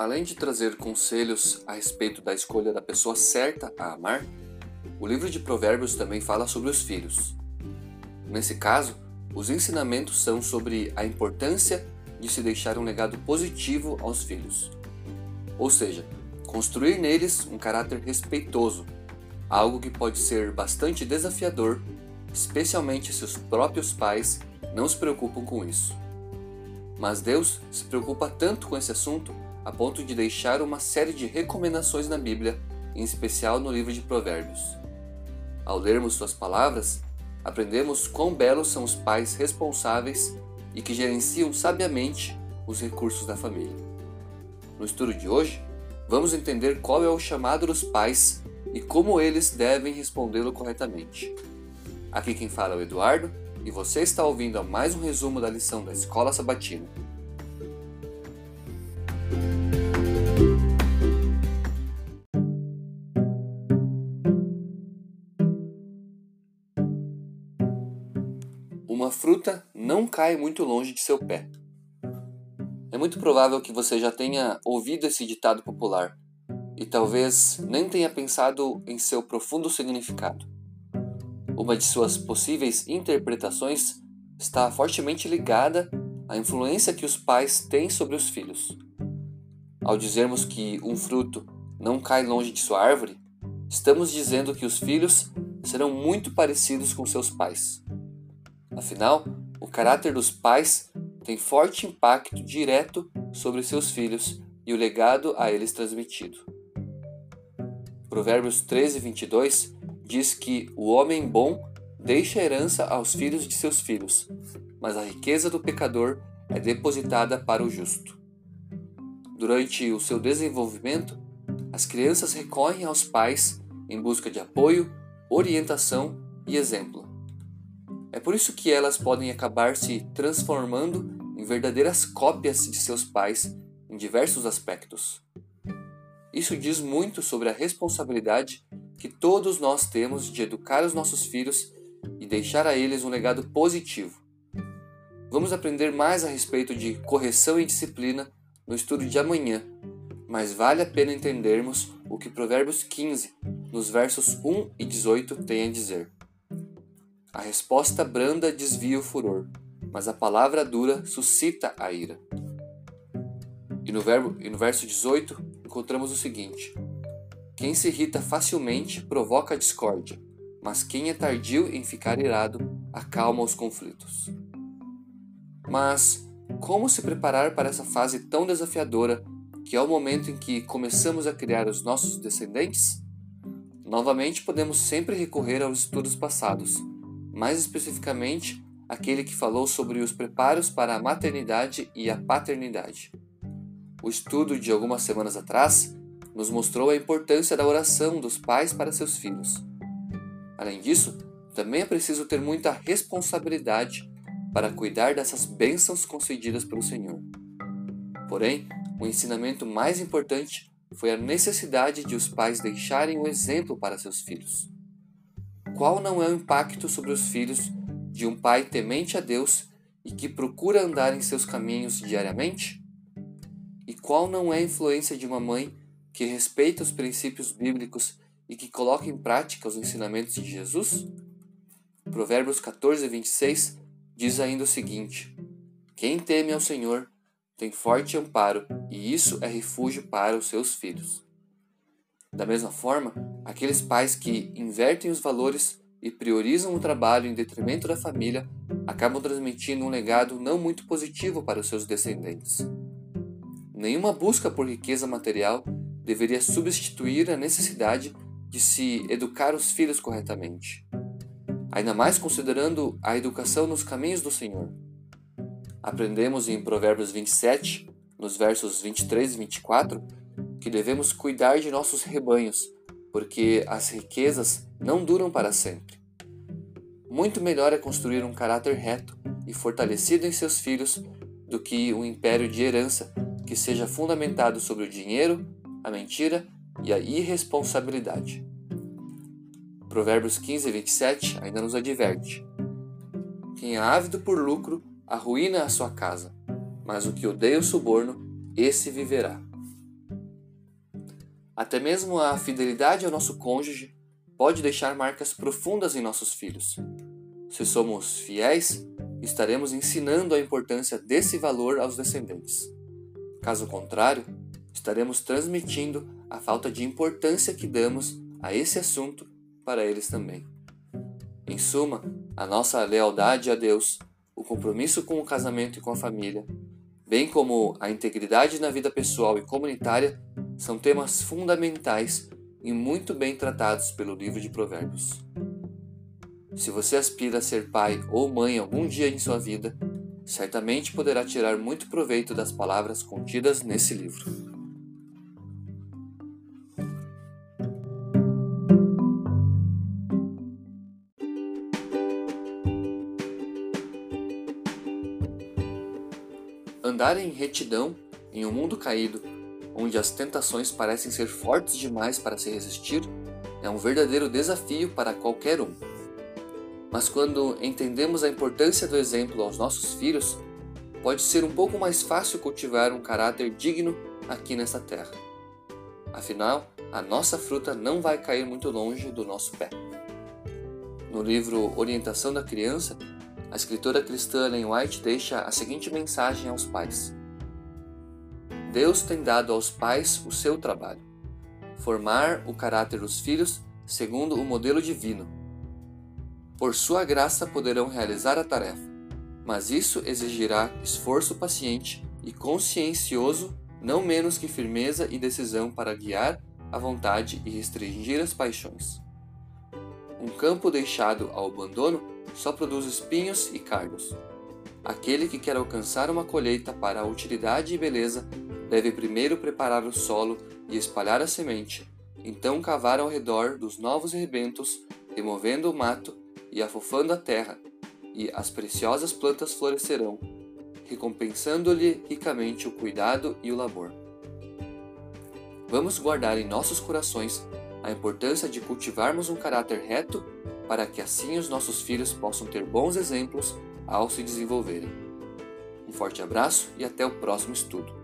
Além de trazer conselhos a respeito da escolha da pessoa certa a amar, o livro de Provérbios também fala sobre os filhos. Nesse caso, os ensinamentos são sobre a importância de se deixar um legado positivo aos filhos. Ou seja, construir neles um caráter respeitoso, algo que pode ser bastante desafiador, especialmente se os próprios pais não se preocupam com isso. Mas Deus se preocupa tanto com esse assunto a ponto de deixar uma série de recomendações na Bíblia, em especial no livro de Provérbios. Ao lermos suas palavras, aprendemos quão belos são os pais responsáveis e que gerenciam sabiamente os recursos da família. No estudo de hoje, vamos entender qual é o chamado dos pais e como eles devem respondê-lo corretamente. Aqui quem fala é o Eduardo e você está ouvindo a mais um resumo da lição da Escola Sabatina. Uma fruta não cai muito longe de seu pé. É muito provável que você já tenha ouvido esse ditado popular e talvez nem tenha pensado em seu profundo significado. Uma de suas possíveis interpretações está fortemente ligada à influência que os pais têm sobre os filhos. Ao dizermos que um fruto não cai longe de sua árvore, estamos dizendo que os filhos serão muito parecidos com seus pais. Afinal, o caráter dos pais tem forte impacto direto sobre seus filhos e o legado a eles transmitido. Provérbios 13, 22 diz que o homem bom deixa herança aos filhos de seus filhos, mas a riqueza do pecador é depositada para o justo. Durante o seu desenvolvimento, as crianças recorrem aos pais em busca de apoio, orientação e exemplo. É por isso que elas podem acabar se transformando em verdadeiras cópias de seus pais em diversos aspectos. Isso diz muito sobre a responsabilidade que todos nós temos de educar os nossos filhos e deixar a eles um legado positivo. Vamos aprender mais a respeito de correção e disciplina no estudo de amanhã, mas vale a pena entendermos o que Provérbios 15, nos versos 1 e 18, tem a dizer. A resposta branda desvia o furor, mas a palavra dura suscita a ira. E no, verbo, e no verso 18 encontramos o seguinte: Quem se irrita facilmente provoca discórdia, mas quem é tardio em ficar irado acalma os conflitos. Mas como se preparar para essa fase tão desafiadora que é o momento em que começamos a criar os nossos descendentes? Novamente podemos sempre recorrer aos estudos passados mais especificamente aquele que falou sobre os preparos para a maternidade e a paternidade. O estudo de algumas semanas atrás nos mostrou a importância da oração dos pais para seus filhos. Além disso, também é preciso ter muita responsabilidade para cuidar dessas bênçãos concedidas pelo Senhor. Porém, o ensinamento mais importante foi a necessidade de os pais deixarem o exemplo para seus filhos. Qual não é o impacto sobre os filhos de um pai temente a Deus e que procura andar em seus caminhos diariamente? E qual não é a influência de uma mãe que respeita os princípios bíblicos e que coloca em prática os ensinamentos de Jesus? Provérbios 14, 26 diz ainda o seguinte: Quem teme ao Senhor tem forte amparo, e isso é refúgio para os seus filhos. Da mesma forma, aqueles pais que invertem os valores e priorizam o trabalho em detrimento da família acabam transmitindo um legado não muito positivo para os seus descendentes. Nenhuma busca por riqueza material deveria substituir a necessidade de se educar os filhos corretamente, ainda mais considerando a educação nos caminhos do Senhor. Aprendemos em Provérbios 27, nos versos 23 e 24, que devemos cuidar de nossos rebanhos, porque as riquezas não duram para sempre. Muito melhor é construir um caráter reto e fortalecido em seus filhos do que um império de herança que seja fundamentado sobre o dinheiro, a mentira e a irresponsabilidade. Provérbios 15 27 ainda nos adverte: Quem é ávido por lucro arruína a sua casa, mas o que odeia o suborno, esse viverá. Até mesmo a fidelidade ao nosso cônjuge pode deixar marcas profundas em nossos filhos. Se somos fiéis, estaremos ensinando a importância desse valor aos descendentes. Caso contrário, estaremos transmitindo a falta de importância que damos a esse assunto para eles também. Em suma, a nossa lealdade a Deus, o compromisso com o casamento e com a família, bem como a integridade na vida pessoal e comunitária, são temas fundamentais e muito bem tratados pelo livro de Provérbios. Se você aspira a ser pai ou mãe algum dia em sua vida, certamente poderá tirar muito proveito das palavras contidas nesse livro. Andar em retidão em um mundo caído, onde as tentações parecem ser fortes demais para se resistir, é um verdadeiro desafio para qualquer um. Mas quando entendemos a importância do exemplo aos nossos filhos, pode ser um pouco mais fácil cultivar um caráter digno aqui nesta terra. Afinal, a nossa fruta não vai cair muito longe do nosso pé. No livro Orientação da Criança, a escritora cristã Ellen White deixa a seguinte mensagem aos pais: Deus tem dado aos pais o seu trabalho, formar o caráter dos filhos segundo o modelo divino. Por sua graça poderão realizar a tarefa, mas isso exigirá esforço paciente e consciencioso, não menos que firmeza e decisão para guiar a vontade e restringir as paixões. Um campo deixado ao abandono só produz espinhos e cardos. Aquele que quer alcançar uma colheita para a utilidade e beleza deve primeiro preparar o solo e espalhar a semente, então cavar ao redor dos novos rebentos, removendo o mato e afofando a terra, e as preciosas plantas florescerão, recompensando-lhe ricamente o cuidado e o labor. Vamos guardar em nossos corações a importância de cultivarmos um caráter reto para que assim os nossos filhos possam ter bons exemplos ao se desenvolverem. Um forte abraço e até o próximo estudo.